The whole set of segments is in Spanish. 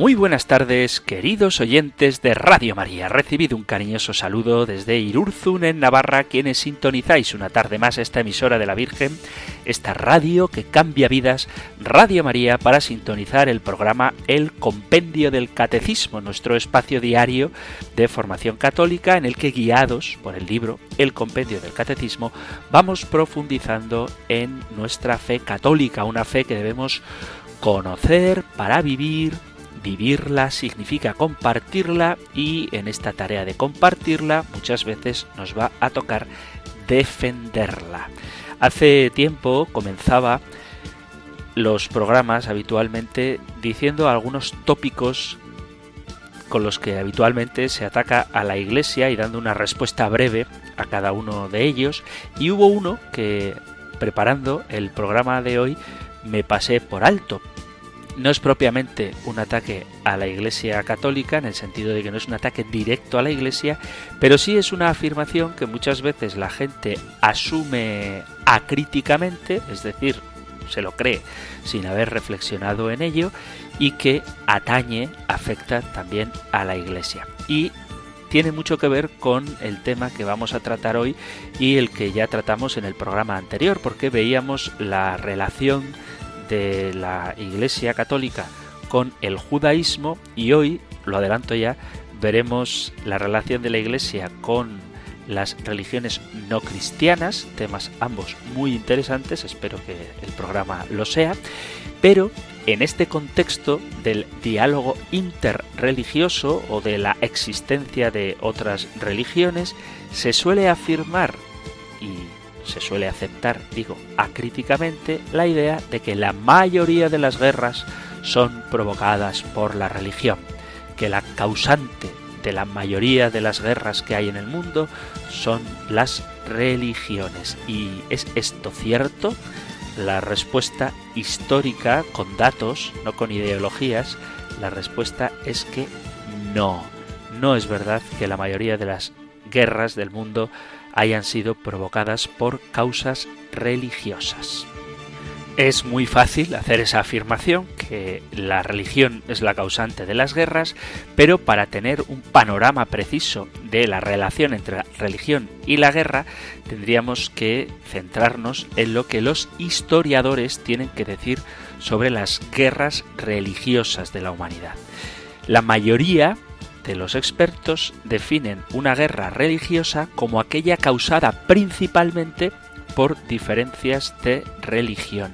Muy buenas tardes, queridos oyentes de Radio María. Recibido un cariñoso saludo desde Irurzun, en Navarra, quienes sintonizáis una tarde más esta emisora de la Virgen, esta radio que cambia vidas, Radio María, para sintonizar el programa El Compendio del Catecismo, nuestro espacio diario de formación católica en el que, guiados por el libro El Compendio del Catecismo, vamos profundizando en nuestra fe católica, una fe que debemos conocer para vivir, Vivirla significa compartirla y en esta tarea de compartirla muchas veces nos va a tocar defenderla. Hace tiempo comenzaba los programas habitualmente diciendo algunos tópicos con los que habitualmente se ataca a la Iglesia y dando una respuesta breve a cada uno de ellos. Y hubo uno que, preparando el programa de hoy, me pasé por alto, no es propiamente un ataque a la Iglesia católica, en el sentido de que no es un ataque directo a la Iglesia, pero sí es una afirmación que muchas veces la gente asume acríticamente, es decir, se lo cree sin haber reflexionado en ello, y que atañe, afecta también a la Iglesia. Y tiene mucho que ver con el tema que vamos a tratar hoy y el que ya tratamos en el programa anterior, porque veíamos la relación de la Iglesia Católica con el judaísmo y hoy, lo adelanto ya, veremos la relación de la Iglesia con las religiones no cristianas, temas ambos muy interesantes, espero que el programa lo sea, pero en este contexto del diálogo interreligioso o de la existencia de otras religiones, se suele afirmar, y se suele aceptar, digo, acríticamente, la idea de que la mayoría de las guerras son provocadas por la religión, que la causante de la mayoría de las guerras que hay en el mundo son las religiones. ¿Y es esto cierto? La respuesta histórica, con datos, no con ideologías, la respuesta es que no. No es verdad que la mayoría de las guerras del mundo hayan sido provocadas por causas religiosas. Es muy fácil hacer esa afirmación que la religión es la causante de las guerras, pero para tener un panorama preciso de la relación entre la religión y la guerra, tendríamos que centrarnos en lo que los historiadores tienen que decir sobre las guerras religiosas de la humanidad. La mayoría de los expertos definen una guerra religiosa como aquella causada principalmente por diferencias de religión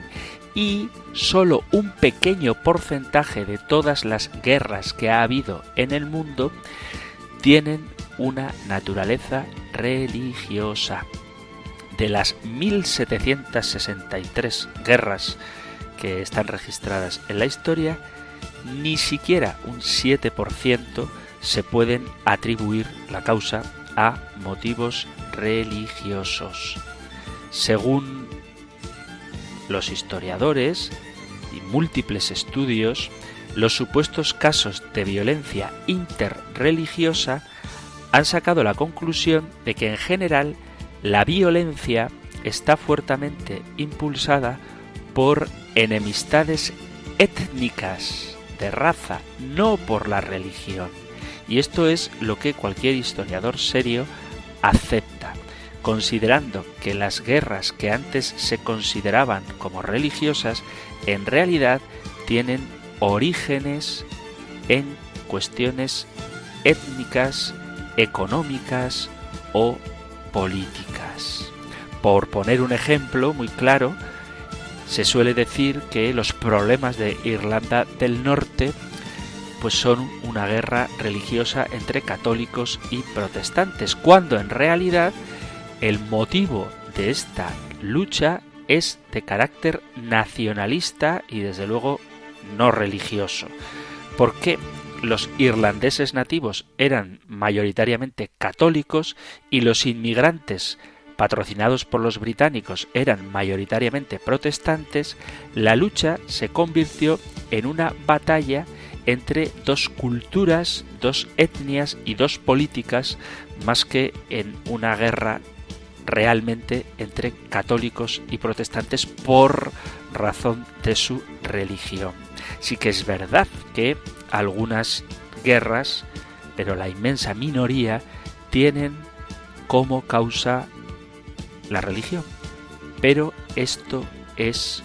y solo un pequeño porcentaje de todas las guerras que ha habido en el mundo tienen una naturaleza religiosa. De las 1763 guerras que están registradas en la historia, ni siquiera un 7% se pueden atribuir la causa a motivos religiosos. Según los historiadores y múltiples estudios, los supuestos casos de violencia interreligiosa han sacado la conclusión de que en general la violencia está fuertemente impulsada por enemistades étnicas de raza, no por la religión. Y esto es lo que cualquier historiador serio acepta, considerando que las guerras que antes se consideraban como religiosas en realidad tienen orígenes en cuestiones étnicas, económicas o políticas. Por poner un ejemplo muy claro, se suele decir que los problemas de Irlanda del Norte pues son una guerra religiosa entre católicos y protestantes, cuando en realidad el motivo de esta lucha es de carácter nacionalista y desde luego no religioso. Porque los irlandeses nativos eran mayoritariamente católicos y los inmigrantes patrocinados por los británicos eran mayoritariamente protestantes, la lucha se convirtió en una batalla entre dos culturas, dos etnias y dos políticas, más que en una guerra realmente entre católicos y protestantes por razón de su religión. Sí que es verdad que algunas guerras, pero la inmensa minoría, tienen como causa la religión. Pero esto es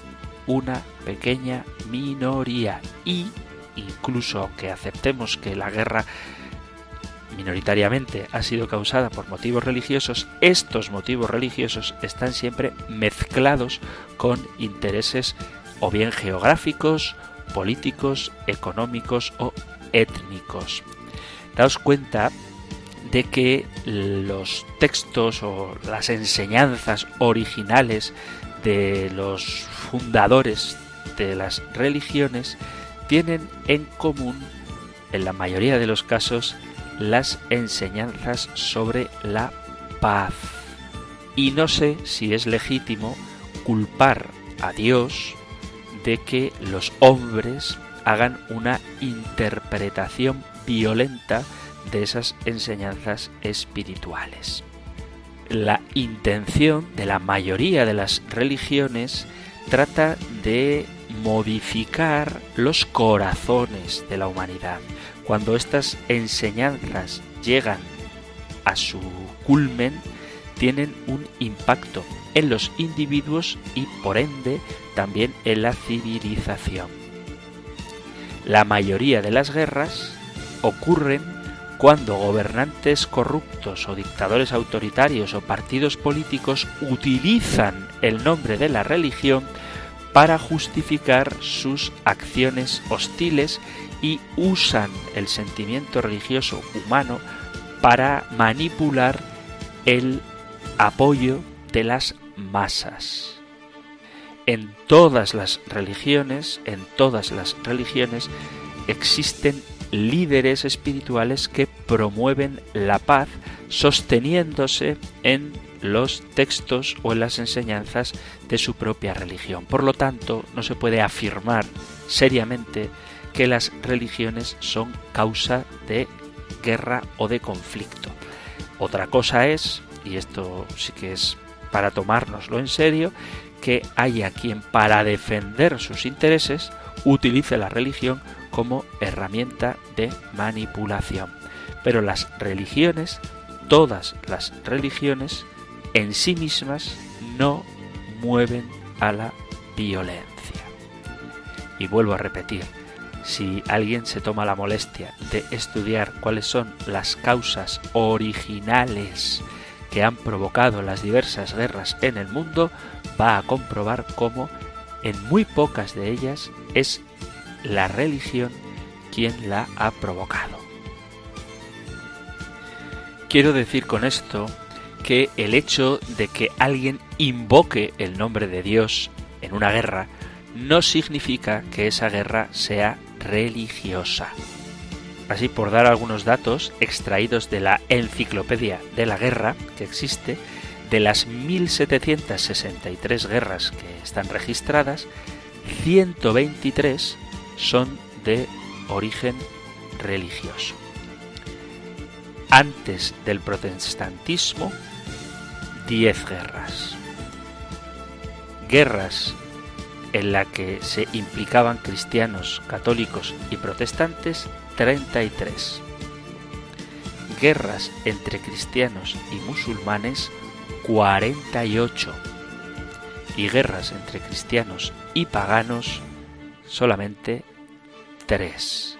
una pequeña minoría y incluso aunque aceptemos que la guerra minoritariamente ha sido causada por motivos religiosos, estos motivos religiosos están siempre mezclados con intereses o bien geográficos, políticos, económicos o étnicos. Daos cuenta de que los textos o las enseñanzas originales de los fundadores de las religiones tienen en común, en la mayoría de los casos, las enseñanzas sobre la paz. Y no sé si es legítimo culpar a Dios de que los hombres hagan una interpretación violenta de esas enseñanzas espirituales. La intención de la mayoría de las religiones trata de modificar los corazones de la humanidad. Cuando estas enseñanzas llegan a su culmen, tienen un impacto en los individuos y por ende también en la civilización. La mayoría de las guerras ocurren cuando gobernantes corruptos o dictadores autoritarios o partidos políticos utilizan el nombre de la religión para justificar sus acciones hostiles y usan el sentimiento religioso humano para manipular el apoyo de las masas. En todas las religiones, en todas las religiones existen líderes espirituales que promueven la paz sosteniéndose en los textos o en las enseñanzas de su propia religión. Por lo tanto, no se puede afirmar seriamente que las religiones son causa de guerra o de conflicto. Otra cosa es, y esto sí que es para tomárnoslo en serio, que haya quien para defender sus intereses utilice la religión como herramienta de manipulación. Pero las religiones, todas las religiones, en sí mismas no mueven a la violencia. Y vuelvo a repetir, si alguien se toma la molestia de estudiar cuáles son las causas originales que han provocado las diversas guerras en el mundo, va a comprobar cómo en muy pocas de ellas es la religión quien la ha provocado. Quiero decir con esto que el hecho de que alguien invoque el nombre de Dios en una guerra no significa que esa guerra sea religiosa. Así, por dar algunos datos extraídos de la Enciclopedia de la Guerra que existe, de las 1763 guerras que están registradas, 123 son de origen religioso. Antes del protestantismo, 10 guerras. Guerras en la que se implicaban cristianos, católicos y protestantes, 33. Guerras entre cristianos y musulmanes, 48. Y guerras entre cristianos y paganos, solamente tres.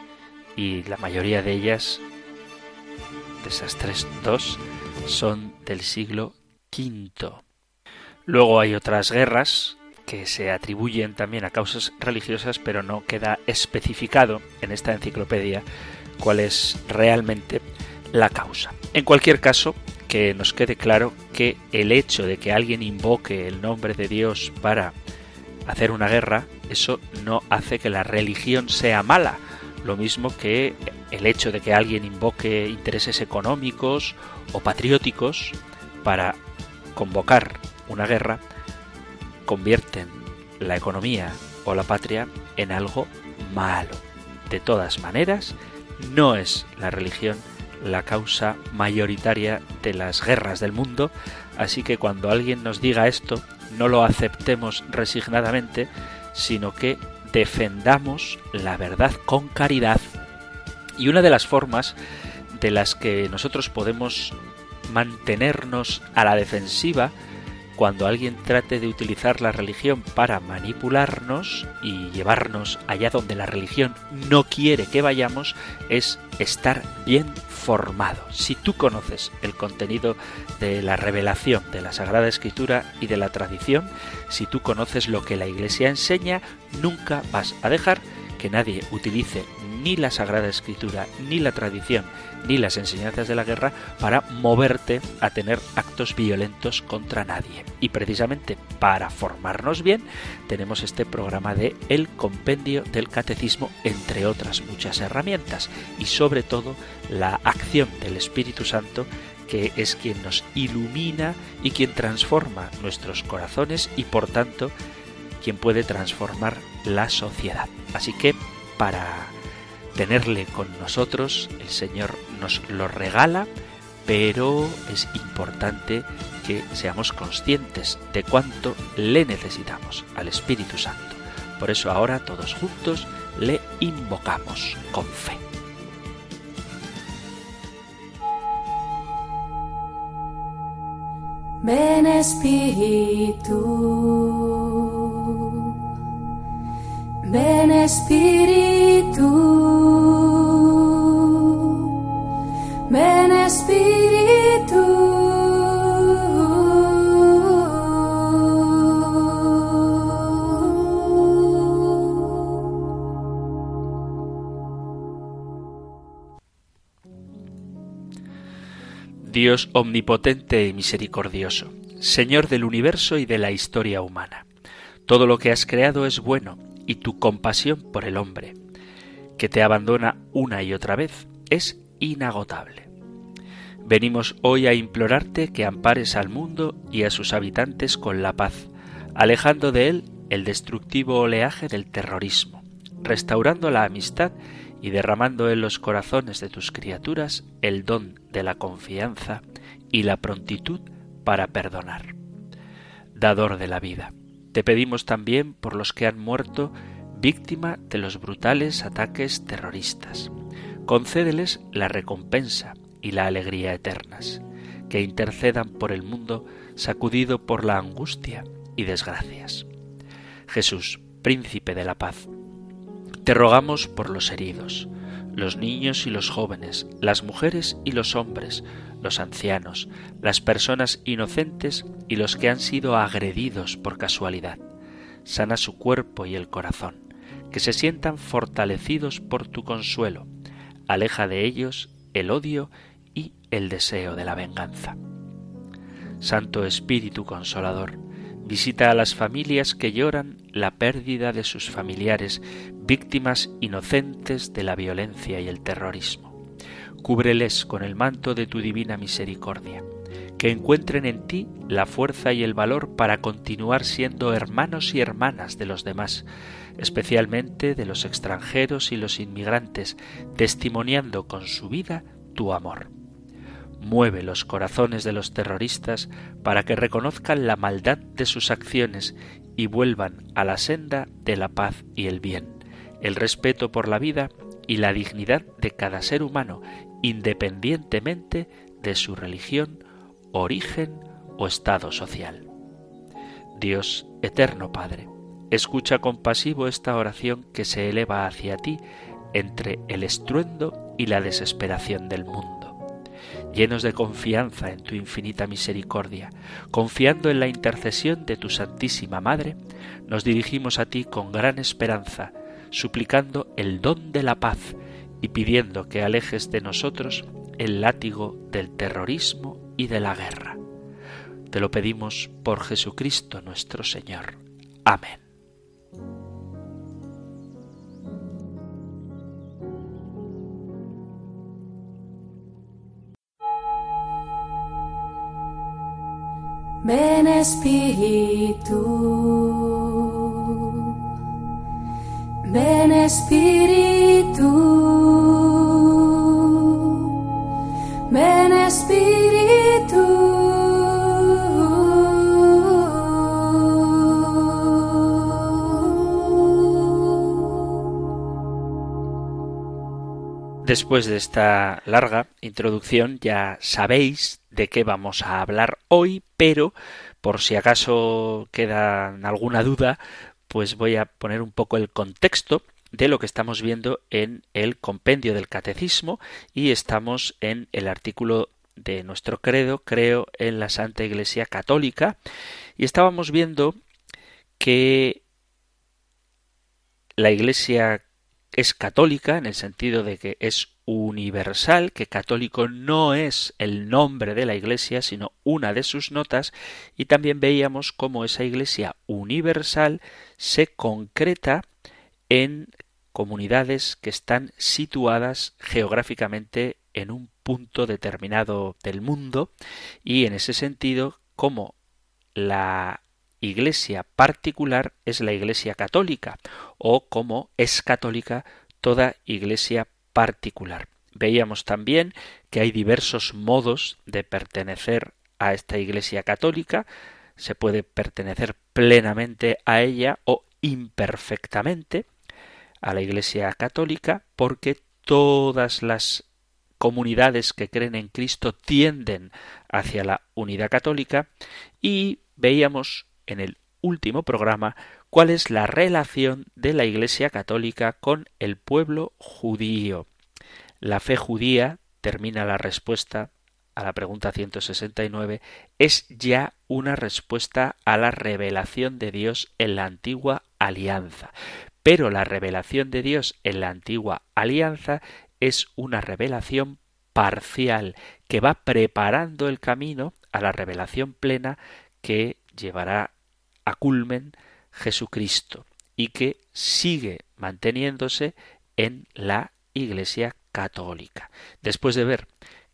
Y la mayoría de ellas, de esas tres, dos, son del siglo Luego hay otras guerras que se atribuyen también a causas religiosas, pero no queda especificado en esta enciclopedia cuál es realmente la causa. En cualquier caso, que nos quede claro que el hecho de que alguien invoque el nombre de Dios para hacer una guerra, eso no hace que la religión sea mala. Lo mismo que el hecho de que alguien invoque intereses económicos o patrióticos para convocar una guerra, convierten la economía o la patria en algo malo. De todas maneras, no es la religión la causa mayoritaria de las guerras del mundo, así que cuando alguien nos diga esto, no lo aceptemos resignadamente, sino que defendamos la verdad con caridad. Y una de las formas de las que nosotros podemos mantenernos a la defensiva cuando alguien trate de utilizar la religión para manipularnos y llevarnos allá donde la religión no quiere que vayamos es estar bien formado. Si tú conoces el contenido de la revelación de la Sagrada Escritura y de la tradición, si tú conoces lo que la Iglesia enseña, nunca vas a dejar que nadie utilice ni la Sagrada Escritura, ni la tradición, ni las enseñanzas de la guerra para moverte a tener actos violentos contra nadie. Y precisamente para formarnos bien tenemos este programa de El Compendio del Catecismo, entre otras muchas herramientas, y sobre todo la acción del Espíritu Santo que es quien nos ilumina y quien transforma nuestros corazones y por tanto quien puede transformar la sociedad. Así que para tenerle con nosotros, el Señor nos lo regala, pero es importante que seamos conscientes de cuánto le necesitamos al Espíritu Santo. Por eso ahora todos juntos le invocamos con fe. Ven Espíritu, ven Espíritu. Espíritu. Dios omnipotente y misericordioso, Señor del universo y de la historia humana. Todo lo que has creado es bueno y tu compasión por el hombre, que te abandona una y otra vez, es inagotable. Venimos hoy a implorarte que ampares al mundo y a sus habitantes con la paz, alejando de él el destructivo oleaje del terrorismo, restaurando la amistad y derramando en los corazones de tus criaturas el don de la confianza y la prontitud para perdonar. Dador de la vida, te pedimos también por los que han muerto víctima de los brutales ataques terroristas concédeles la recompensa y la alegría eternas, que intercedan por el mundo sacudido por la angustia y desgracias. Jesús, príncipe de la paz, te rogamos por los heridos, los niños y los jóvenes, las mujeres y los hombres, los ancianos, las personas inocentes y los que han sido agredidos por casualidad. Sana su cuerpo y el corazón, que se sientan fortalecidos por tu consuelo aleja de ellos el odio y el deseo de la venganza. Santo Espíritu Consolador, visita a las familias que lloran la pérdida de sus familiares, víctimas inocentes de la violencia y el terrorismo. Cúbreles con el manto de tu divina misericordia, que encuentren en ti la fuerza y el valor para continuar siendo hermanos y hermanas de los demás, especialmente de los extranjeros y los inmigrantes, testimoniando con su vida tu amor. Mueve los corazones de los terroristas para que reconozcan la maldad de sus acciones y vuelvan a la senda de la paz y el bien, el respeto por la vida y la dignidad de cada ser humano, independientemente de su religión, origen o estado social. Dios eterno Padre, Escucha compasivo esta oración que se eleva hacia ti entre el estruendo y la desesperación del mundo. Llenos de confianza en tu infinita misericordia, confiando en la intercesión de tu Santísima Madre, nos dirigimos a ti con gran esperanza, suplicando el don de la paz y pidiendo que alejes de nosotros el látigo del terrorismo y de la guerra. Te lo pedimos por Jesucristo nuestro Señor. Amén. Ven Espíritu, ven Espíritu. ven Espíritu. Después de esta larga introducción ya sabéis de qué vamos a hablar hoy, pero por si acaso queda alguna duda, pues voy a poner un poco el contexto de lo que estamos viendo en el compendio del catecismo y estamos en el artículo de nuestro credo, creo en la Santa Iglesia Católica, y estábamos viendo que la Iglesia es católica en el sentido de que es universal, que católico no es el nombre de la Iglesia, sino una de sus notas, y también veíamos cómo esa Iglesia universal se concreta en comunidades que están situadas geográficamente en un punto determinado del mundo y en ese sentido como la iglesia particular es la iglesia católica o como es católica toda iglesia particular. Veíamos también que hay diversos modos de pertenecer a esta iglesia católica. Se puede pertenecer plenamente a ella o imperfectamente a la iglesia católica porque todas las comunidades que creen en Cristo tienden hacia la unidad católica y veíamos en el último programa cuál es la relación de la Iglesia católica con el pueblo judío. La fe judía, termina la respuesta a la pregunta 169, es ya una respuesta a la revelación de Dios en la antigua alianza. Pero la revelación de Dios en la antigua alianza es una revelación parcial que va preparando el camino a la revelación plena que llevará a culmen Jesucristo y que sigue manteniéndose en la Iglesia católica. Después de ver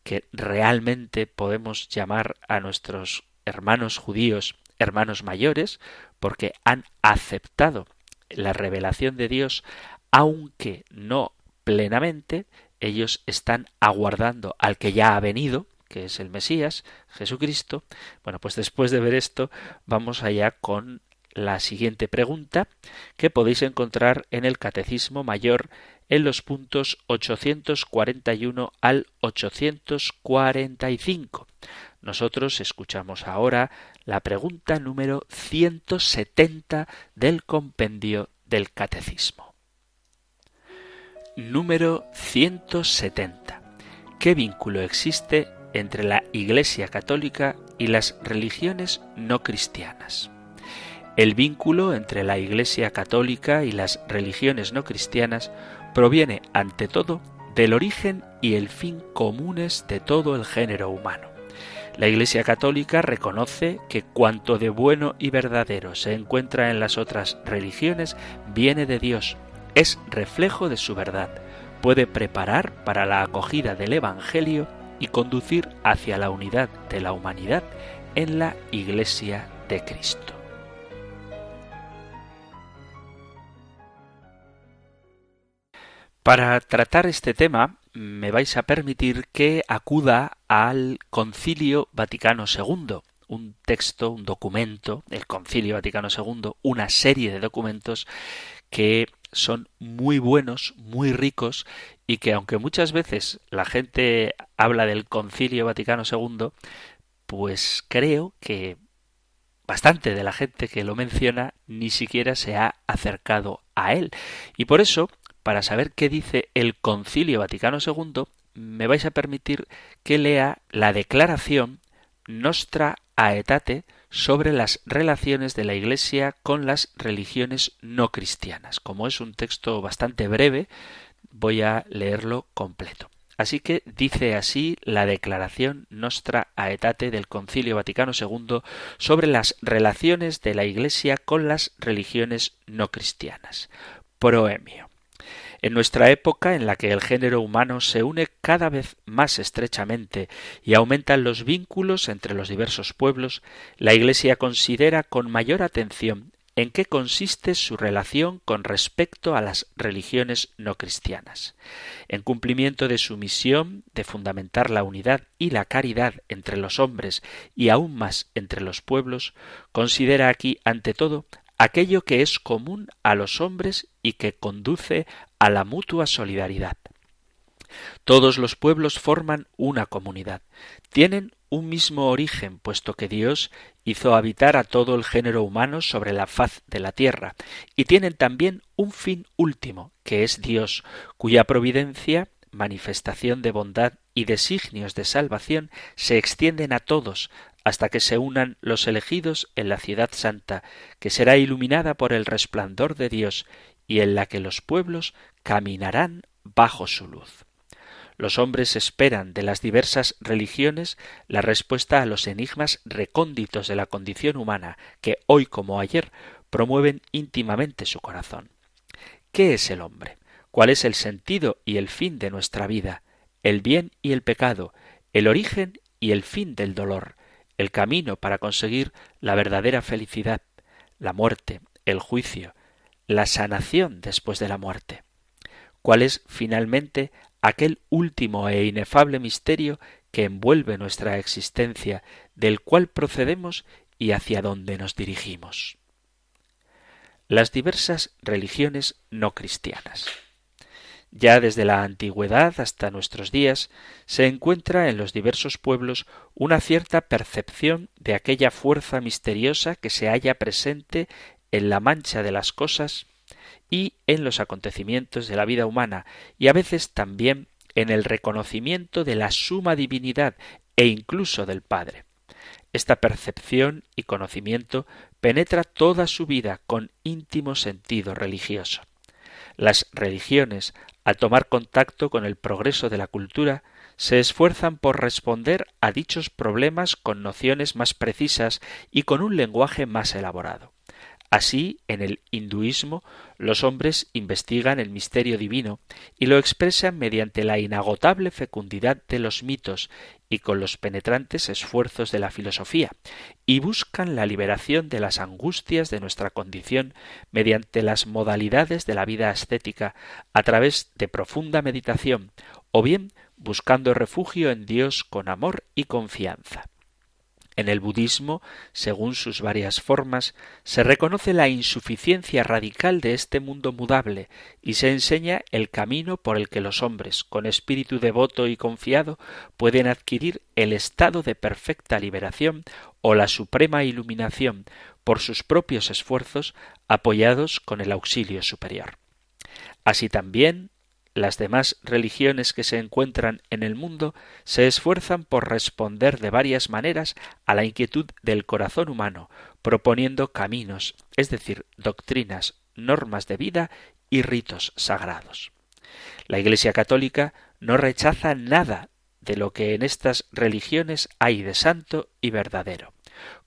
que realmente podemos llamar a nuestros hermanos judíos hermanos mayores, porque han aceptado la revelación de Dios, aunque no plenamente, ellos están aguardando al que ya ha venido, que es el Mesías, Jesucristo. Bueno, pues después de ver esto, vamos allá con la siguiente pregunta que podéis encontrar en el Catecismo Mayor en los puntos 841 al 845. Nosotros escuchamos ahora la pregunta número 170 del compendio del Catecismo. Número 170. ¿Qué vínculo existe entre la Iglesia católica y las religiones no cristianas. El vínculo entre la Iglesia católica y las religiones no cristianas proviene, ante todo, del origen y el fin comunes de todo el género humano. La Iglesia católica reconoce que cuanto de bueno y verdadero se encuentra en las otras religiones viene de Dios, es reflejo de su verdad, puede preparar para la acogida del Evangelio y conducir hacia la unidad de la humanidad en la Iglesia de Cristo. Para tratar este tema me vais a permitir que acuda al Concilio Vaticano II, un texto, un documento, el Concilio Vaticano II, una serie de documentos que son muy buenos, muy ricos y que aunque muchas veces la gente habla del Concilio Vaticano II, pues creo que bastante de la gente que lo menciona ni siquiera se ha acercado a él. Y por eso, para saber qué dice el Concilio Vaticano II, me vais a permitir que lea la declaración Nostra Aetate sobre las relaciones de la Iglesia con las religiones no cristianas. Como es un texto bastante breve, voy a leerlo completo. Así que dice así la declaración Nostra Aetate del Concilio Vaticano II sobre las relaciones de la Iglesia con las religiones no cristianas. Proemio. En nuestra época en la que el género humano se une cada vez más estrechamente y aumentan los vínculos entre los diversos pueblos, la Iglesia considera con mayor atención en qué consiste su relación con respecto a las religiones no cristianas. En cumplimiento de su misión de fundamentar la unidad y la caridad entre los hombres y aún más entre los pueblos, considera aquí ante todo aquello que es común a los hombres y que conduce a la mutua solidaridad. Todos los pueblos forman una comunidad, tienen un mismo origen, puesto que Dios hizo habitar a todo el género humano sobre la faz de la tierra, y tienen también un fin último, que es Dios, cuya providencia, manifestación de bondad y designios de salvación se extienden a todos, hasta que se unan los elegidos en la ciudad santa, que será iluminada por el resplandor de Dios, y en la que los pueblos caminarán bajo su luz. Los hombres esperan de las diversas religiones la respuesta a los enigmas recónditos de la condición humana que hoy como ayer promueven íntimamente su corazón. ¿Qué es el hombre? ¿Cuál es el sentido y el fin de nuestra vida? El bien y el pecado, el origen y el fin del dolor, el camino para conseguir la verdadera felicidad, la muerte, el juicio, la sanación después de la muerte. ¿Cuál es finalmente aquel último e inefable misterio que envuelve nuestra existencia, del cual procedemos y hacia donde nos dirigimos. Las diversas religiones no cristianas. Ya desde la antigüedad hasta nuestros días se encuentra en los diversos pueblos una cierta percepción de aquella fuerza misteriosa que se halla presente en la mancha de las cosas y en los acontecimientos de la vida humana y a veces también en el reconocimiento de la suma divinidad e incluso del Padre. Esta percepción y conocimiento penetra toda su vida con íntimo sentido religioso. Las religiones, al tomar contacto con el progreso de la cultura, se esfuerzan por responder a dichos problemas con nociones más precisas y con un lenguaje más elaborado. Así, en el hinduismo, los hombres investigan el misterio divino y lo expresan mediante la inagotable fecundidad de los mitos y con los penetrantes esfuerzos de la filosofía, y buscan la liberación de las angustias de nuestra condición mediante las modalidades de la vida ascética a través de profunda meditación, o bien buscando refugio en Dios con amor y confianza. En el budismo, según sus varias formas, se reconoce la insuficiencia radical de este mundo mudable y se enseña el camino por el que los hombres, con espíritu devoto y confiado, pueden adquirir el estado de perfecta liberación o la suprema iluminación por sus propios esfuerzos apoyados con el auxilio superior. Así también las demás religiones que se encuentran en el mundo se esfuerzan por responder de varias maneras a la inquietud del corazón humano, proponiendo caminos, es decir, doctrinas, normas de vida y ritos sagrados. La Iglesia católica no rechaza nada de lo que en estas religiones hay de santo y verdadero.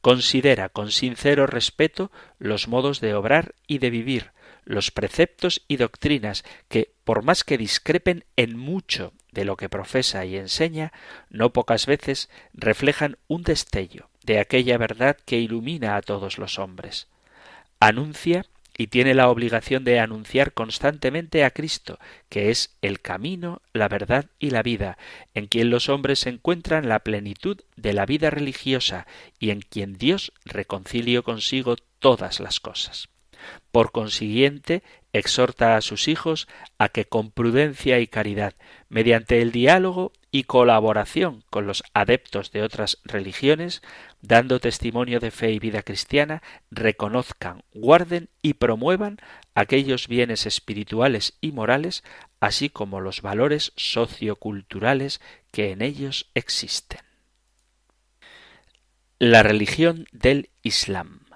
Considera con sincero respeto los modos de obrar y de vivir, los preceptos y doctrinas que, por más que discrepen en mucho de lo que profesa y enseña, no pocas veces reflejan un destello de aquella verdad que ilumina a todos los hombres. Anuncia y tiene la obligación de anunciar constantemente a Cristo, que es el camino, la verdad y la vida, en quien los hombres encuentran la plenitud de la vida religiosa y en quien Dios reconcilió consigo todas las cosas. Por consiguiente, exhorta a sus hijos a que con prudencia y caridad, mediante el diálogo y colaboración con los adeptos de otras religiones, dando testimonio de fe y vida cristiana, reconozcan, guarden y promuevan aquellos bienes espirituales y morales, así como los valores socioculturales que en ellos existen. La religión del Islam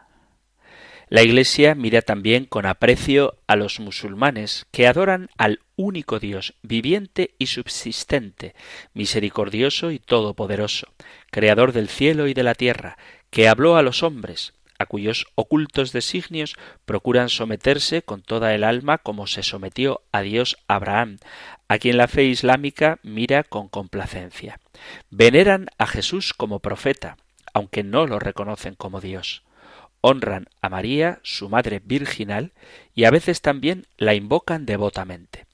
la Iglesia mira también con aprecio a los musulmanes que adoran al único Dios, viviente y subsistente, misericordioso y todopoderoso, creador del cielo y de la tierra, que habló a los hombres, a cuyos ocultos designios procuran someterse con toda el alma como se sometió a Dios Abraham, a quien la fe islámica mira con complacencia. Veneran a Jesús como profeta, aunque no lo reconocen como Dios honran a María, su madre virginal, y a veces también la invocan devotamente.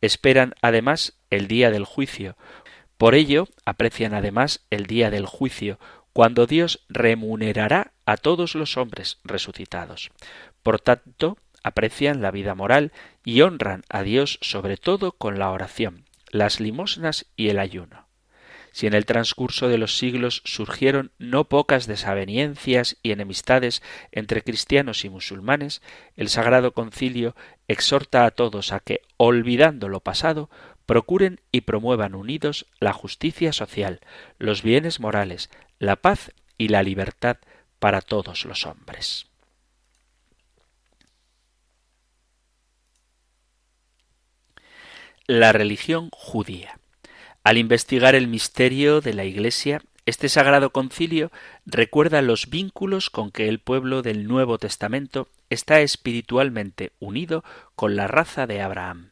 Esperan además el día del juicio. Por ello aprecian además el día del juicio, cuando Dios remunerará a todos los hombres resucitados. Por tanto, aprecian la vida moral y honran a Dios sobre todo con la oración, las limosnas y el ayuno. Si en el transcurso de los siglos surgieron no pocas desavenencias y enemistades entre cristianos y musulmanes, el Sagrado Concilio exhorta a todos a que, olvidando lo pasado, procuren y promuevan unidos la justicia social, los bienes morales, la paz y la libertad para todos los hombres. La religión judía. Al investigar el misterio de la Iglesia, este sagrado concilio recuerda los vínculos con que el pueblo del Nuevo Testamento está espiritualmente unido con la raza de Abraham.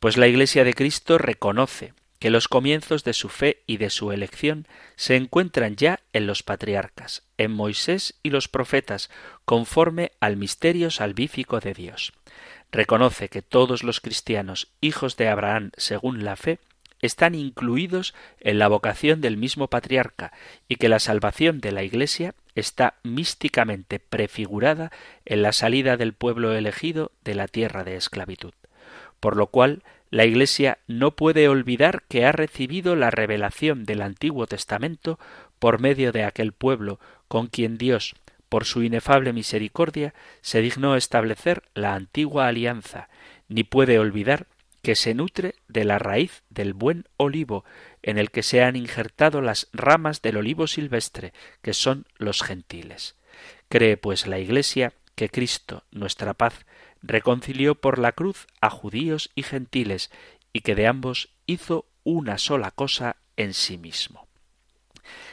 Pues la Iglesia de Cristo reconoce que los comienzos de su fe y de su elección se encuentran ya en los patriarcas, en Moisés y los profetas, conforme al misterio salvífico de Dios. Reconoce que todos los cristianos, hijos de Abraham según la fe, están incluidos en la vocación del mismo patriarca y que la salvación de la Iglesia está místicamente prefigurada en la salida del pueblo elegido de la tierra de esclavitud. Por lo cual, la Iglesia no puede olvidar que ha recibido la revelación del Antiguo Testamento por medio de aquel pueblo con quien Dios, por su inefable misericordia, se dignó establecer la antigua alianza, ni puede olvidar que se nutre de la raíz del buen olivo, en el que se han injertado las ramas del olivo silvestre, que son los gentiles. Cree pues la Iglesia que Cristo, nuestra paz, reconcilió por la cruz a judíos y gentiles, y que de ambos hizo una sola cosa en sí mismo.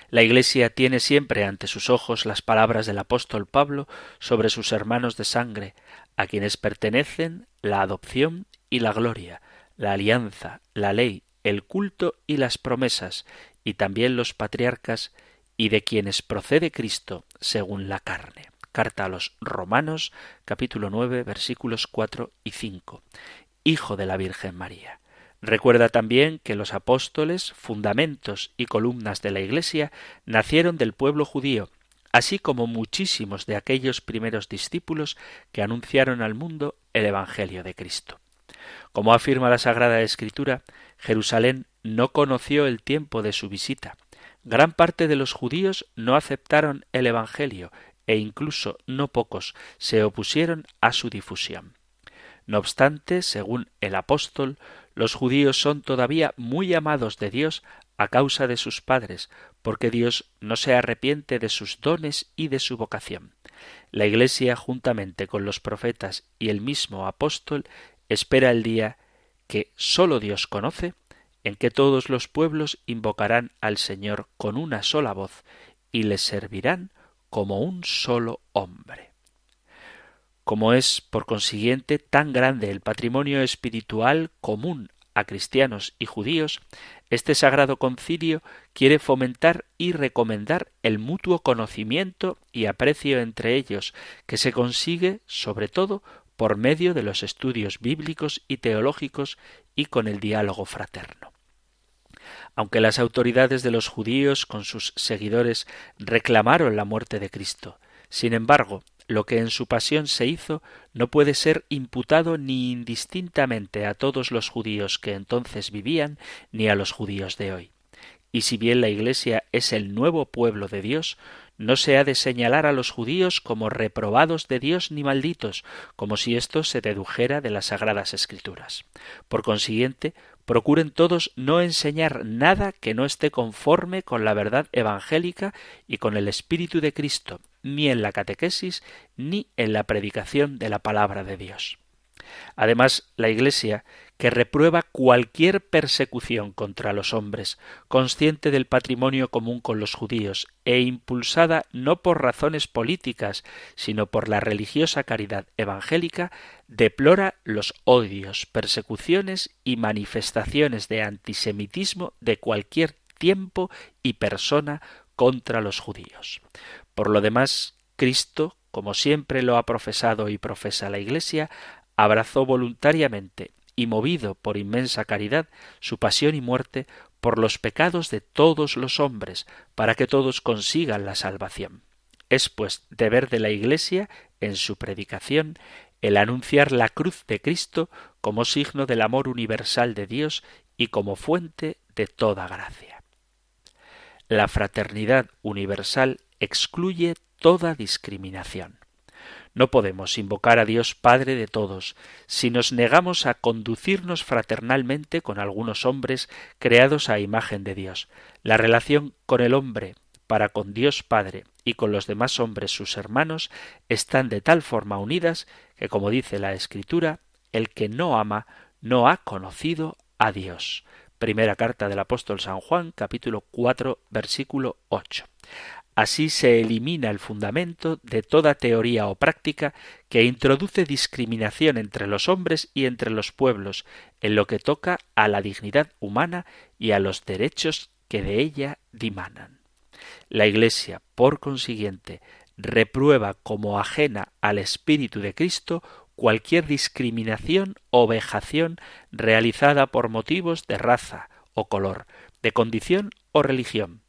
La Iglesia tiene siempre ante sus ojos las palabras del apóstol Pablo sobre sus hermanos de sangre, a quienes pertenecen la adopción y la gloria, la alianza, la ley, el culto y las promesas, y también los patriarcas, y de quienes procede Cristo según la carne. Carta a los Romanos, capítulo 9, versículos 4 y 5. Hijo de la Virgen María. Recuerda también que los apóstoles, fundamentos y columnas de la Iglesia, nacieron del pueblo judío, así como muchísimos de aquellos primeros discípulos que anunciaron al mundo el Evangelio de Cristo. Como afirma la Sagrada Escritura, Jerusalén no conoció el tiempo de su visita. Gran parte de los judíos no aceptaron el Evangelio e incluso no pocos se opusieron a su difusión. No obstante, según el apóstol, los judíos son todavía muy amados de Dios a causa de sus padres, porque Dios no se arrepiente de sus dones y de su vocación. La Iglesia, juntamente con los profetas y el mismo apóstol, espera el día que sólo Dios conoce, en que todos los pueblos invocarán al Señor con una sola voz y le servirán como un solo hombre. Como es, por consiguiente, tan grande el patrimonio espiritual común a cristianos y judíos, este sagrado concilio quiere fomentar y recomendar el mutuo conocimiento y aprecio entre ellos, que se consigue, sobre todo, por medio de los estudios bíblicos y teológicos y con el diálogo fraterno. Aunque las autoridades de los judíos con sus seguidores reclamaron la muerte de Cristo, sin embargo, lo que en su pasión se hizo no puede ser imputado ni indistintamente a todos los judíos que entonces vivían ni a los judíos de hoy. Y si bien la Iglesia es el nuevo pueblo de Dios, no se ha de señalar a los judíos como reprobados de Dios ni malditos, como si esto se dedujera de las sagradas escrituras. Por consiguiente, procuren todos no enseñar nada que no esté conforme con la verdad evangélica y con el Espíritu de Cristo, ni en la catequesis ni en la predicación de la palabra de Dios. Además, la Iglesia que reprueba cualquier persecución contra los hombres, consciente del patrimonio común con los judíos, e impulsada no por razones políticas, sino por la religiosa caridad evangélica, deplora los odios, persecuciones y manifestaciones de antisemitismo de cualquier tiempo y persona contra los judíos. Por lo demás, Cristo, como siempre lo ha profesado y profesa la Iglesia, abrazó voluntariamente y movido por inmensa caridad su pasión y muerte por los pecados de todos los hombres, para que todos consigan la salvación. Es pues deber de la Iglesia, en su predicación, el anunciar la cruz de Cristo como signo del amor universal de Dios y como fuente de toda gracia. La fraternidad universal excluye toda discriminación. No podemos invocar a Dios Padre de todos si nos negamos a conducirnos fraternalmente con algunos hombres creados a imagen de Dios. La relación con el hombre para con Dios Padre y con los demás hombres sus hermanos están de tal forma unidas que, como dice la Escritura, el que no ama no ha conocido a Dios. Primera carta del apóstol San Juan, capítulo 4, versículo 8. Así se elimina el fundamento de toda teoría o práctica que introduce discriminación entre los hombres y entre los pueblos en lo que toca a la dignidad humana y a los derechos que de ella dimanan. La Iglesia, por consiguiente, reprueba como ajena al Espíritu de Cristo cualquier discriminación o vejación realizada por motivos de raza o color, de condición o religión.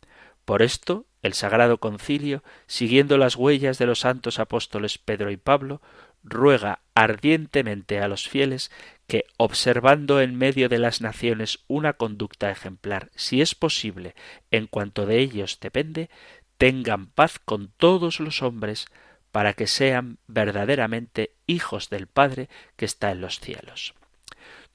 Por esto el Sagrado Concilio, siguiendo las huellas de los santos apóstoles Pedro y Pablo, ruega ardientemente a los fieles que, observando en medio de las naciones una conducta ejemplar, si es posible, en cuanto de ellos depende, tengan paz con todos los hombres, para que sean verdaderamente hijos del Padre que está en los cielos.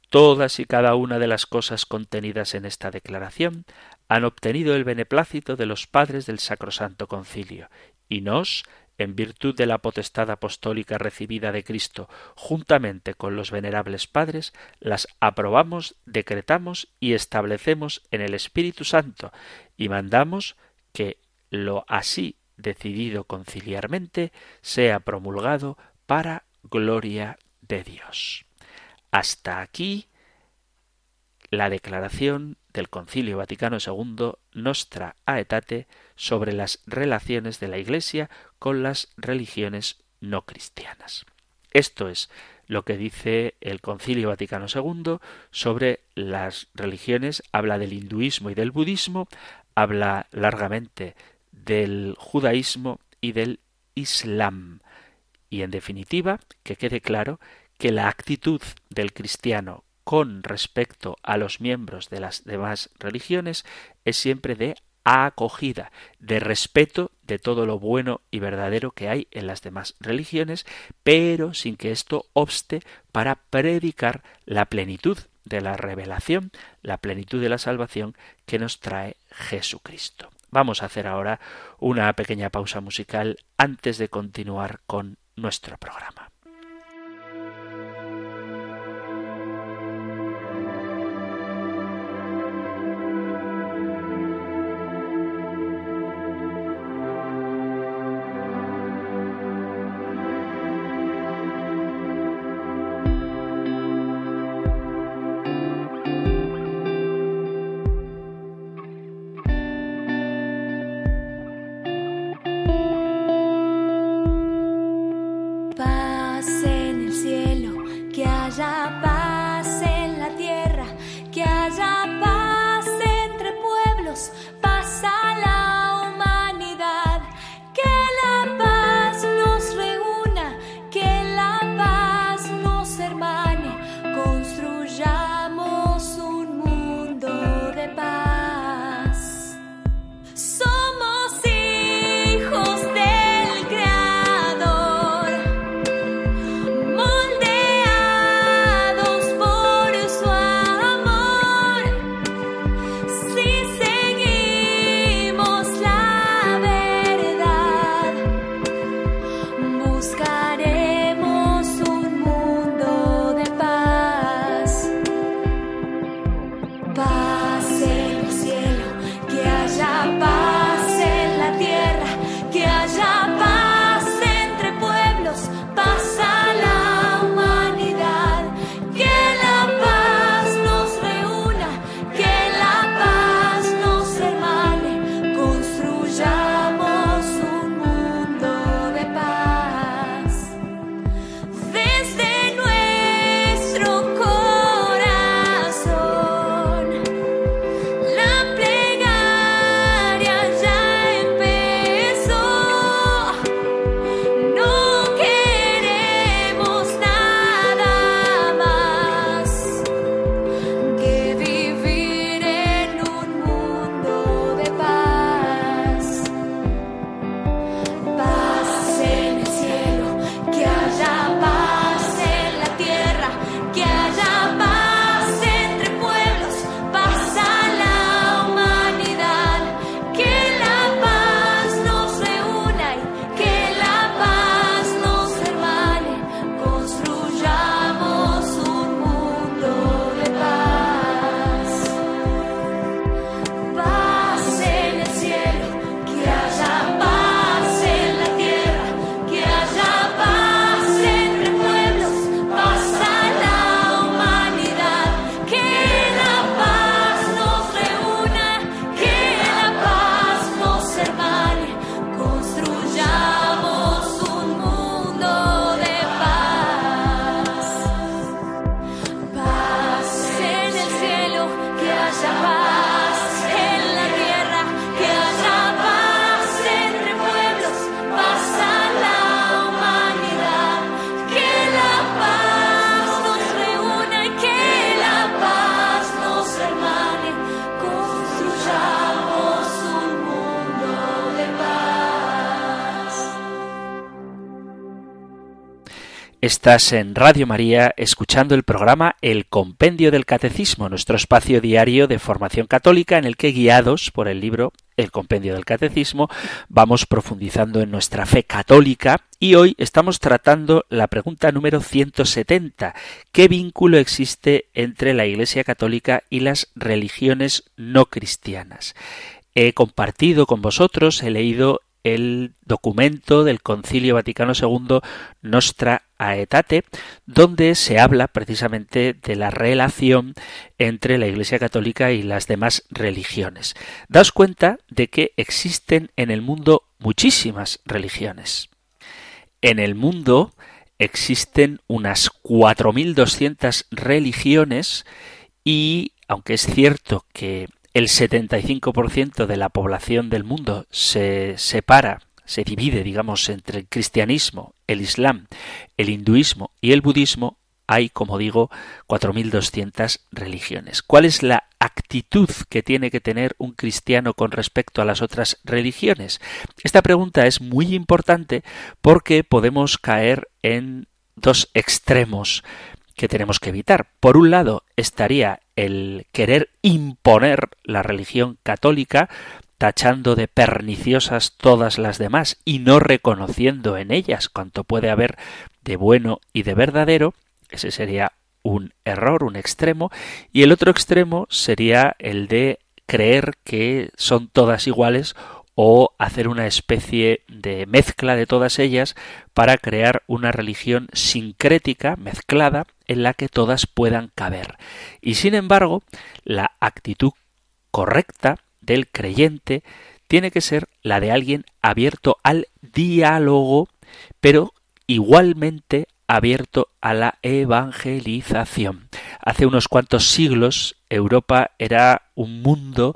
Todas y cada una de las cosas contenidas en esta declaración han obtenido el beneplácito de los padres del Sacrosanto Concilio, y nos, en virtud de la potestad apostólica recibida de Cristo, juntamente con los venerables padres, las aprobamos, decretamos y establecemos en el Espíritu Santo, y mandamos que lo así decidido conciliarmente sea promulgado para gloria de Dios. Hasta aquí la declaración del Concilio Vaticano II Nostra Aetate sobre las relaciones de la Iglesia con las religiones no cristianas. Esto es lo que dice el Concilio Vaticano II sobre las religiones, habla del hinduismo y del budismo, habla largamente del judaísmo y del islam. Y en definitiva, que quede claro que la actitud del cristiano con respecto a los miembros de las demás religiones es siempre de acogida, de respeto de todo lo bueno y verdadero que hay en las demás religiones, pero sin que esto obste para predicar la plenitud de la revelación, la plenitud de la salvación que nos trae Jesucristo. Vamos a hacer ahora una pequeña pausa musical antes de continuar con nuestro programa. Estás en Radio María escuchando el programa El Compendio del Catecismo, nuestro espacio diario de formación católica en el que guiados por el libro El Compendio del Catecismo vamos profundizando en nuestra fe católica y hoy estamos tratando la pregunta número 170. ¿Qué vínculo existe entre la Iglesia católica y las religiones no cristianas? He compartido con vosotros, he leído el documento del Concilio Vaticano II Nostra Aetate, donde se habla precisamente de la relación entre la Iglesia Católica y las demás religiones. Daos cuenta de que existen en el mundo muchísimas religiones. En el mundo existen unas 4.200 religiones y, aunque es cierto que el 75% de la población del mundo se separa, se divide, digamos, entre el cristianismo, el islam, el hinduismo y el budismo, hay, como digo, 4.200 religiones. ¿Cuál es la actitud que tiene que tener un cristiano con respecto a las otras religiones? Esta pregunta es muy importante porque podemos caer en dos extremos que tenemos que evitar. Por un lado estaría el querer imponer la religión católica, tachando de perniciosas todas las demás y no reconociendo en ellas cuanto puede haber de bueno y de verdadero, ese sería un error, un extremo, y el otro extremo sería el de creer que son todas iguales o hacer una especie de mezcla de todas ellas para crear una religión sincrética, mezclada, en la que todas puedan caber. Y sin embargo, la actitud correcta del creyente tiene que ser la de alguien abierto al diálogo, pero igualmente abierto a la evangelización. Hace unos cuantos siglos Europa era un mundo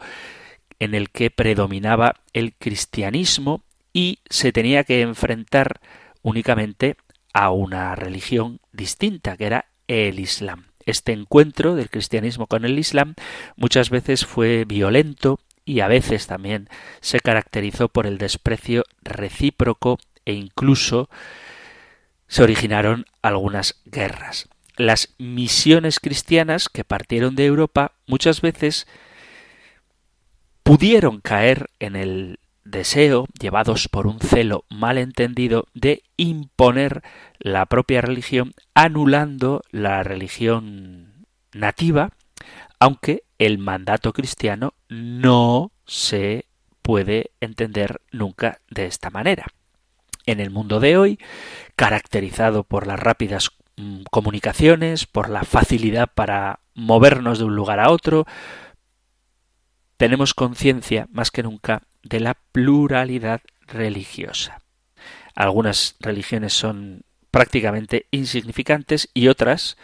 en el que predominaba el cristianismo y se tenía que enfrentar únicamente a una religión distinta, que era el Islam. Este encuentro del cristianismo con el Islam muchas veces fue violento y a veces también se caracterizó por el desprecio recíproco e incluso se originaron algunas guerras. Las misiones cristianas que partieron de Europa muchas veces pudieron caer en el deseo, llevados por un celo malentendido, de imponer la propia religión, anulando la religión nativa, aunque el mandato cristiano no se puede entender nunca de esta manera. En el mundo de hoy, caracterizado por las rápidas mm, comunicaciones, por la facilidad para movernos de un lugar a otro, tenemos conciencia más que nunca de la pluralidad religiosa. Algunas religiones son prácticamente insignificantes y otras,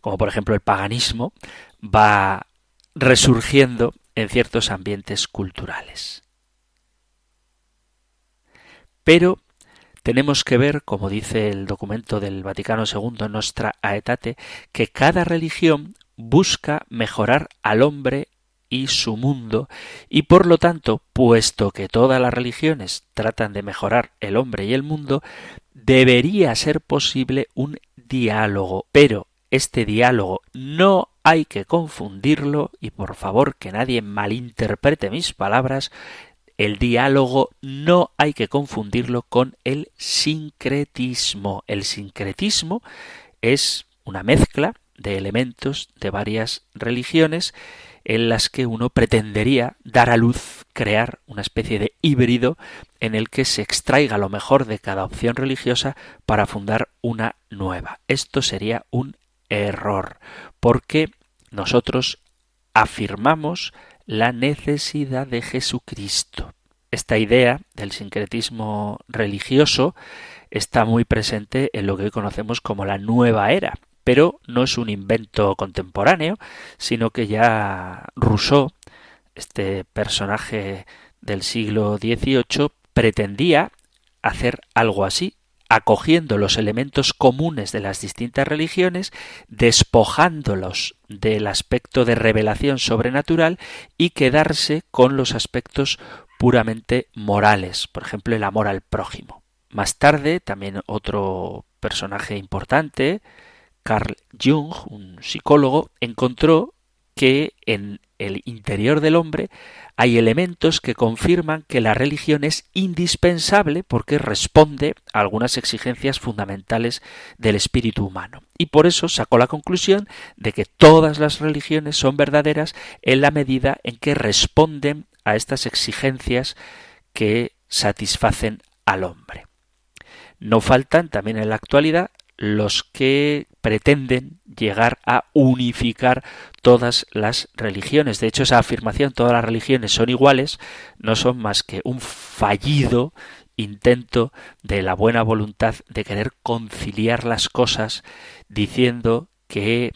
como por ejemplo el paganismo, va resurgiendo en ciertos ambientes culturales. Pero tenemos que ver, como dice el documento del Vaticano II, Nostra Aetate, que cada religión busca mejorar al hombre y su mundo, y por lo tanto, puesto que todas las religiones tratan de mejorar el hombre y el mundo, debería ser posible un diálogo, pero este diálogo no hay que confundirlo, y por favor que nadie malinterprete mis palabras, el diálogo no hay que confundirlo con el sincretismo. El sincretismo es una mezcla de elementos de varias religiones en las que uno pretendería dar a luz, crear una especie de híbrido en el que se extraiga lo mejor de cada opción religiosa para fundar una nueva. Esto sería un error, porque nosotros afirmamos la necesidad de Jesucristo. Esta idea del sincretismo religioso está muy presente en lo que hoy conocemos como la nueva era, pero no es un invento contemporáneo, sino que ya Rousseau, este personaje del siglo XVIII, pretendía hacer algo así, acogiendo los elementos comunes de las distintas religiones, despojándolos del aspecto de revelación sobrenatural y quedarse con los aspectos puramente morales, por ejemplo el amor al prójimo. Más tarde, también otro personaje importante, Carl Jung, un psicólogo, encontró que en el interior del hombre hay elementos que confirman que la religión es indispensable porque responde a algunas exigencias fundamentales del espíritu humano. Y por eso sacó la conclusión de que todas las religiones son verdaderas en la medida en que responden a estas exigencias que satisfacen al hombre. No faltan también en la actualidad los que pretenden llegar a unificar todas las religiones. De hecho, esa afirmación, todas las religiones son iguales, no son más que un fallido intento de la buena voluntad de querer conciliar las cosas diciendo que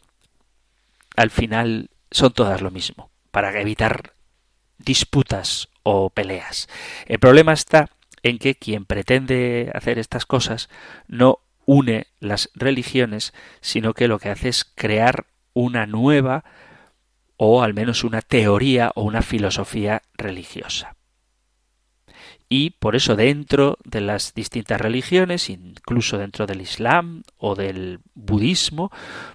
al final son todas lo mismo, para evitar disputas o peleas. El problema está en que quien pretende hacer estas cosas no une las religiones, sino que lo que hace es crear una nueva o al menos una teoría o una filosofía religiosa. Y por eso dentro de las distintas religiones, incluso dentro del Islam o del budismo,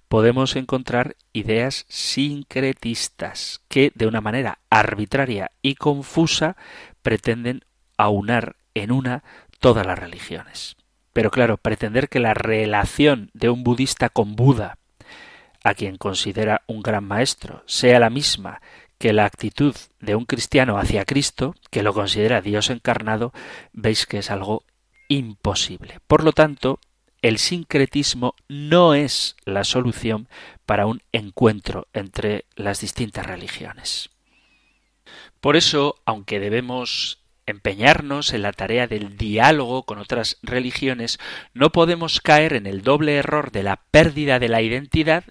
podemos encontrar ideas sincretistas que de una manera arbitraria y confusa pretenden aunar en una todas las religiones. Pero claro, pretender que la relación de un budista con Buda, a quien considera un gran maestro, sea la misma que la actitud de un cristiano hacia Cristo, que lo considera Dios encarnado, veis que es algo imposible. Por lo tanto, el sincretismo no es la solución para un encuentro entre las distintas religiones. Por eso, aunque debemos empeñarnos en la tarea del diálogo con otras religiones, no podemos caer en el doble error de la pérdida de la identidad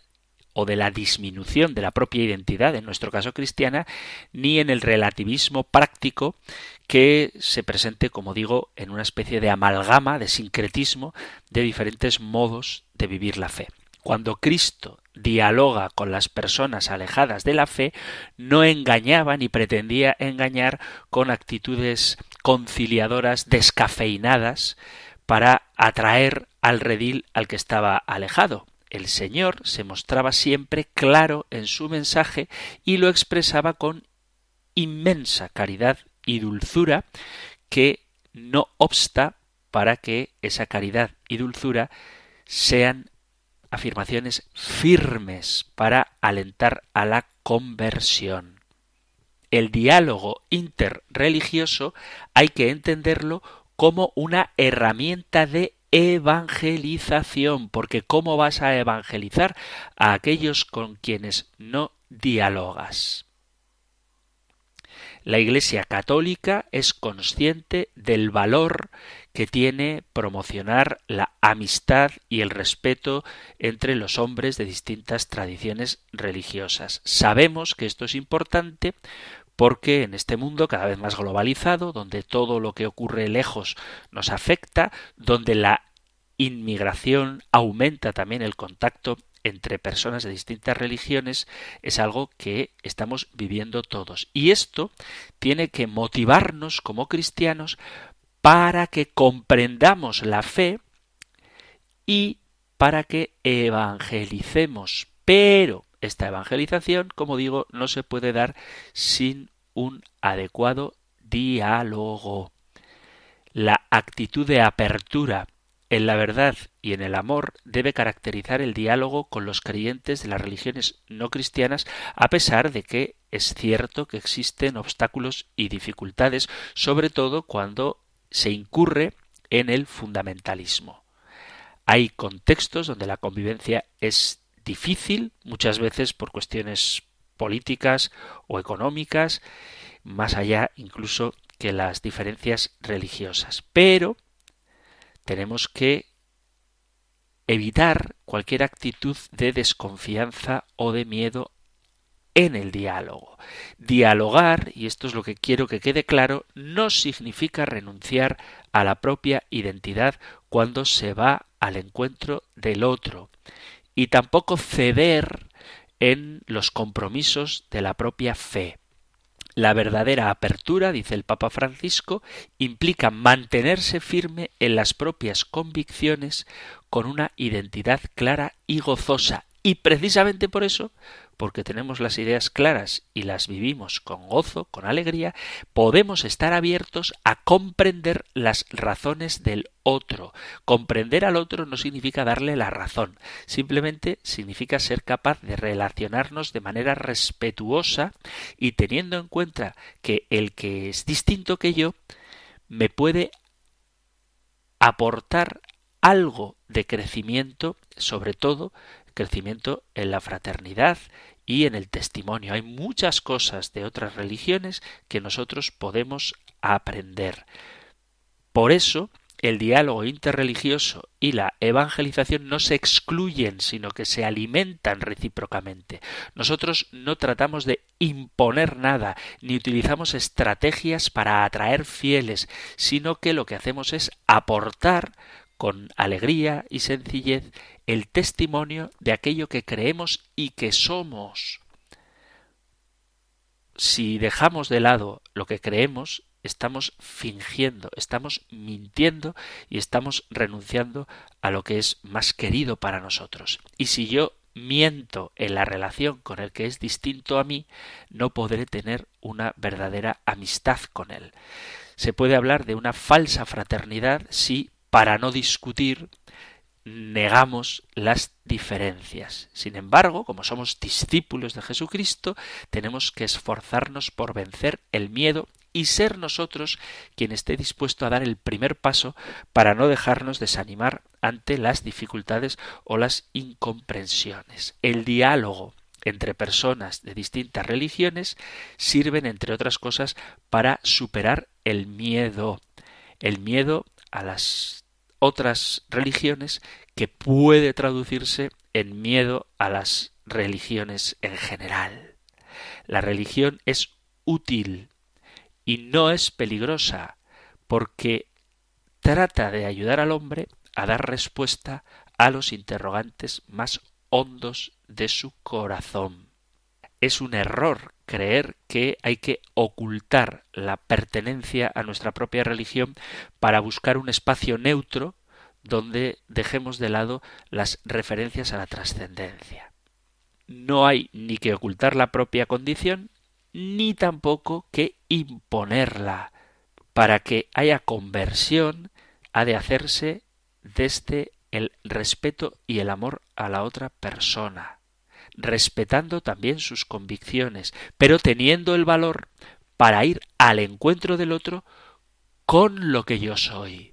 o de la disminución de la propia identidad, en nuestro caso cristiana, ni en el relativismo práctico que se presente, como digo, en una especie de amalgama, de sincretismo de diferentes modos de vivir la fe. Cuando Cristo dialoga con las personas alejadas de la fe, no engañaba ni pretendía engañar con actitudes conciliadoras descafeinadas para atraer al redil al que estaba alejado. El Señor se mostraba siempre claro en su mensaje y lo expresaba con inmensa caridad y dulzura que no obsta para que esa caridad y dulzura sean afirmaciones firmes para alentar a la conversión. El diálogo interreligioso hay que entenderlo como una herramienta de evangelización, porque ¿cómo vas a evangelizar a aquellos con quienes no dialogas? La Iglesia católica es consciente del valor que tiene promocionar la amistad y el respeto entre los hombres de distintas tradiciones religiosas. Sabemos que esto es importante porque en este mundo cada vez más globalizado, donde todo lo que ocurre lejos nos afecta, donde la inmigración aumenta también el contacto entre personas de distintas religiones es algo que estamos viviendo todos. Y esto tiene que motivarnos como cristianos para que comprendamos la fe y para que evangelicemos. Pero esta evangelización, como digo, no se puede dar sin un adecuado diálogo. La actitud de apertura en la verdad y en el amor debe caracterizar el diálogo con los creyentes de las religiones no cristianas, a pesar de que es cierto que existen obstáculos y dificultades, sobre todo cuando se incurre en el fundamentalismo. Hay contextos donde la convivencia es difícil, muchas veces por cuestiones políticas o económicas, más allá incluso que las diferencias religiosas. Pero tenemos que evitar cualquier actitud de desconfianza o de miedo en el diálogo. Dialogar, y esto es lo que quiero que quede claro, no significa renunciar a la propia identidad cuando se va al encuentro del otro, y tampoco ceder en los compromisos de la propia fe. La verdadera apertura, dice el Papa Francisco, implica mantenerse firme en las propias convicciones con una identidad clara y gozosa. Y precisamente por eso porque tenemos las ideas claras y las vivimos con gozo, con alegría, podemos estar abiertos a comprender las razones del otro. Comprender al otro no significa darle la razón, simplemente significa ser capaz de relacionarnos de manera respetuosa y teniendo en cuenta que el que es distinto que yo me puede aportar algo de crecimiento, sobre todo crecimiento en la fraternidad y en el testimonio. Hay muchas cosas de otras religiones que nosotros podemos aprender. Por eso, el diálogo interreligioso y la evangelización no se excluyen, sino que se alimentan recíprocamente. Nosotros no tratamos de imponer nada, ni utilizamos estrategias para atraer fieles, sino que lo que hacemos es aportar con alegría y sencillez el testimonio de aquello que creemos y que somos. Si dejamos de lado lo que creemos, estamos fingiendo, estamos mintiendo y estamos renunciando a lo que es más querido para nosotros. Y si yo miento en la relación con el que es distinto a mí, no podré tener una verdadera amistad con él. Se puede hablar de una falsa fraternidad si para no discutir, negamos las diferencias. Sin embargo, como somos discípulos de Jesucristo, tenemos que esforzarnos por vencer el miedo y ser nosotros quien esté dispuesto a dar el primer paso para no dejarnos desanimar ante las dificultades o las incomprensiones. El diálogo entre personas de distintas religiones sirven, entre otras cosas, para superar el miedo. El miedo a las otras religiones que puede traducirse en miedo a las religiones en general. La religión es útil y no es peligrosa porque trata de ayudar al hombre a dar respuesta a los interrogantes más hondos de su corazón. Es un error creer que hay que ocultar la pertenencia a nuestra propia religión para buscar un espacio neutro donde dejemos de lado las referencias a la trascendencia. No hay ni que ocultar la propia condición, ni tampoco que imponerla. Para que haya conversión, ha de hacerse desde el respeto y el amor a la otra persona respetando también sus convicciones, pero teniendo el valor para ir al encuentro del otro con lo que yo soy.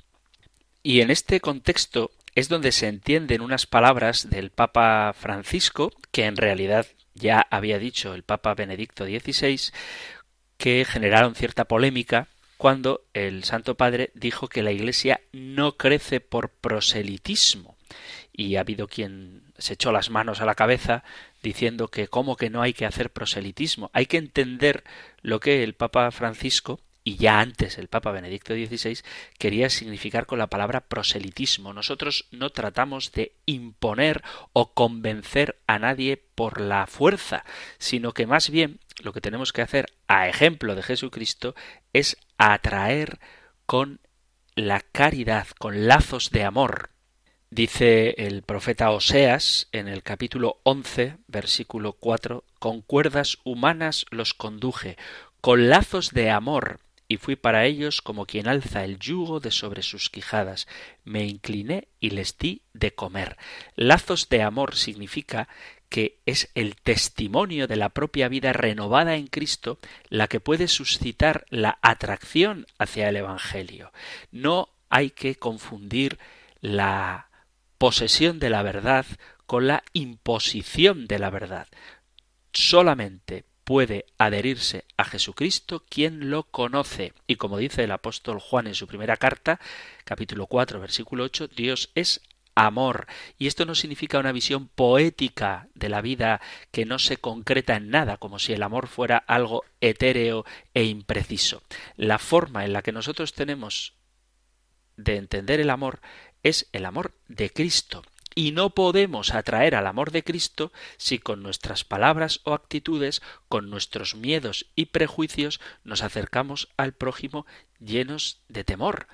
Y en este contexto es donde se entienden unas palabras del Papa Francisco, que en realidad ya había dicho el Papa Benedicto XVI, que generaron cierta polémica cuando el Santo Padre dijo que la Iglesia no crece por proselitismo. Y ha habido quien se echó las manos a la cabeza diciendo que cómo que no hay que hacer proselitismo. Hay que entender lo que el Papa Francisco y ya antes el Papa Benedicto XVI quería significar con la palabra proselitismo. Nosotros no tratamos de imponer o convencer a nadie por la fuerza, sino que más bien lo que tenemos que hacer, a ejemplo de Jesucristo, es atraer con la caridad, con lazos de amor, Dice el profeta Oseas en el capítulo once, versículo cuatro, con cuerdas humanas los conduje, con lazos de amor, y fui para ellos como quien alza el yugo de sobre sus quijadas. Me incliné y les di de comer. Lazos de amor significa que es el testimonio de la propia vida renovada en Cristo la que puede suscitar la atracción hacia el Evangelio. No hay que confundir la posesión de la verdad con la imposición de la verdad. Solamente puede adherirse a Jesucristo quien lo conoce. Y como dice el apóstol Juan en su primera carta, capítulo 4, versículo 8, Dios es amor. Y esto no significa una visión poética de la vida que no se concreta en nada, como si el amor fuera algo etéreo e impreciso. La forma en la que nosotros tenemos de entender el amor es el amor de Cristo. y no podemos atraer al amor de Cristo si con nuestras palabras o actitudes, con nuestros miedos y prejuicios nos acercamos al prójimo llenos de temor.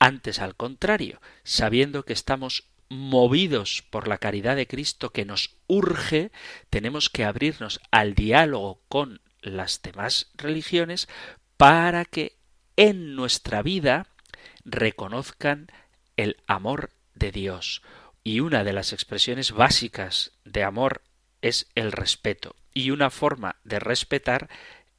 Antes, al contrario, sabiendo que estamos movidos por la caridad de Cristo que nos urge, tenemos que abrirnos al diálogo con las demás religiones para que en nuestra vida reconozcan el amor de Dios. Y una de las expresiones básicas de amor es el respeto. Y una forma de respetar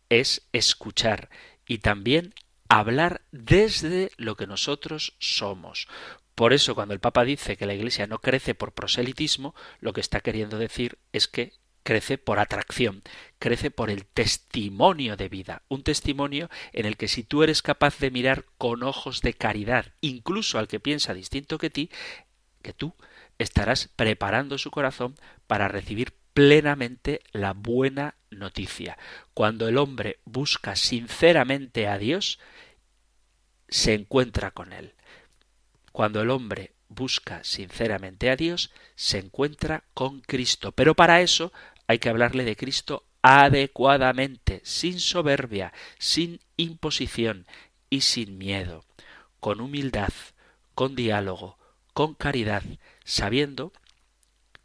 es escuchar y también hablar desde lo que nosotros somos. Por eso cuando el Papa dice que la Iglesia no crece por proselitismo, lo que está queriendo decir es que crece por atracción, crece por el testimonio de vida, un testimonio en el que si tú eres capaz de mirar con ojos de caridad, incluso al que piensa distinto que ti, que tú estarás preparando su corazón para recibir plenamente la buena noticia. Cuando el hombre busca sinceramente a Dios, se encuentra con él. Cuando el hombre busca sinceramente a Dios, se encuentra con Cristo. Pero para eso hay que hablarle de Cristo adecuadamente, sin soberbia, sin imposición y sin miedo, con humildad, con diálogo, con caridad, sabiendo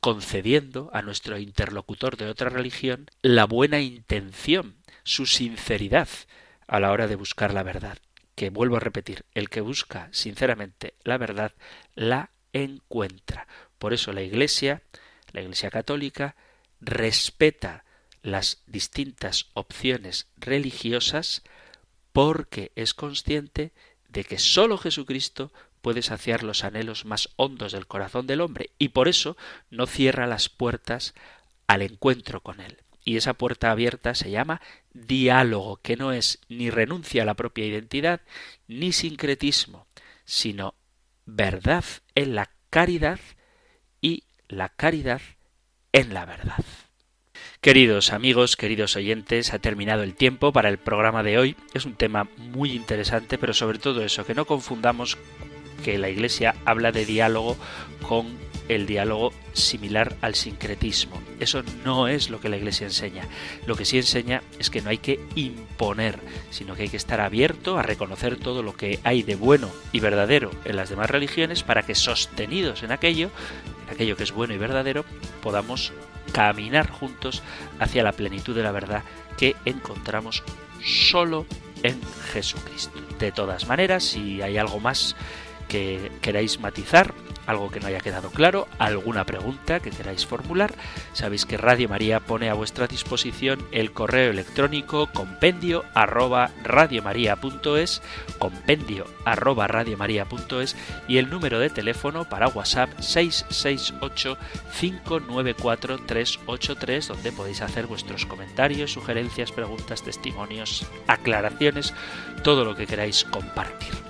concediendo a nuestro interlocutor de otra religión la buena intención, su sinceridad a la hora de buscar la verdad. Que vuelvo a repetir, el que busca sinceramente la verdad, la encuentra. Por eso la Iglesia, la Iglesia católica, respeta las distintas opciones religiosas porque es consciente de que sólo Jesucristo puede saciar los anhelos más hondos del corazón del hombre y por eso no cierra las puertas al encuentro con él. Y esa puerta abierta se llama diálogo, que no es ni renuncia a la propia identidad, ni sincretismo, sino verdad en la caridad y la caridad en la verdad. Queridos amigos, queridos oyentes, ha terminado el tiempo para el programa de hoy. Es un tema muy interesante, pero sobre todo eso, que no confundamos que la Iglesia habla de diálogo con el diálogo similar al sincretismo. Eso no es lo que la Iglesia enseña. Lo que sí enseña es que no hay que imponer, sino que hay que estar abierto a reconocer todo lo que hay de bueno y verdadero en las demás religiones para que sostenidos en aquello, aquello que es bueno y verdadero, podamos caminar juntos hacia la plenitud de la verdad que encontramos solo en Jesucristo. De todas maneras, si hay algo más que queráis matizar, algo que no haya quedado claro, alguna pregunta que queráis formular, sabéis que Radio María pone a vuestra disposición el correo electrónico compendio arroba radiomaria.es, compendio arroba radiomaria.es y el número de teléfono para WhatsApp 668 594 383 donde podéis hacer vuestros comentarios, sugerencias, preguntas, testimonios, aclaraciones, todo lo que queráis compartir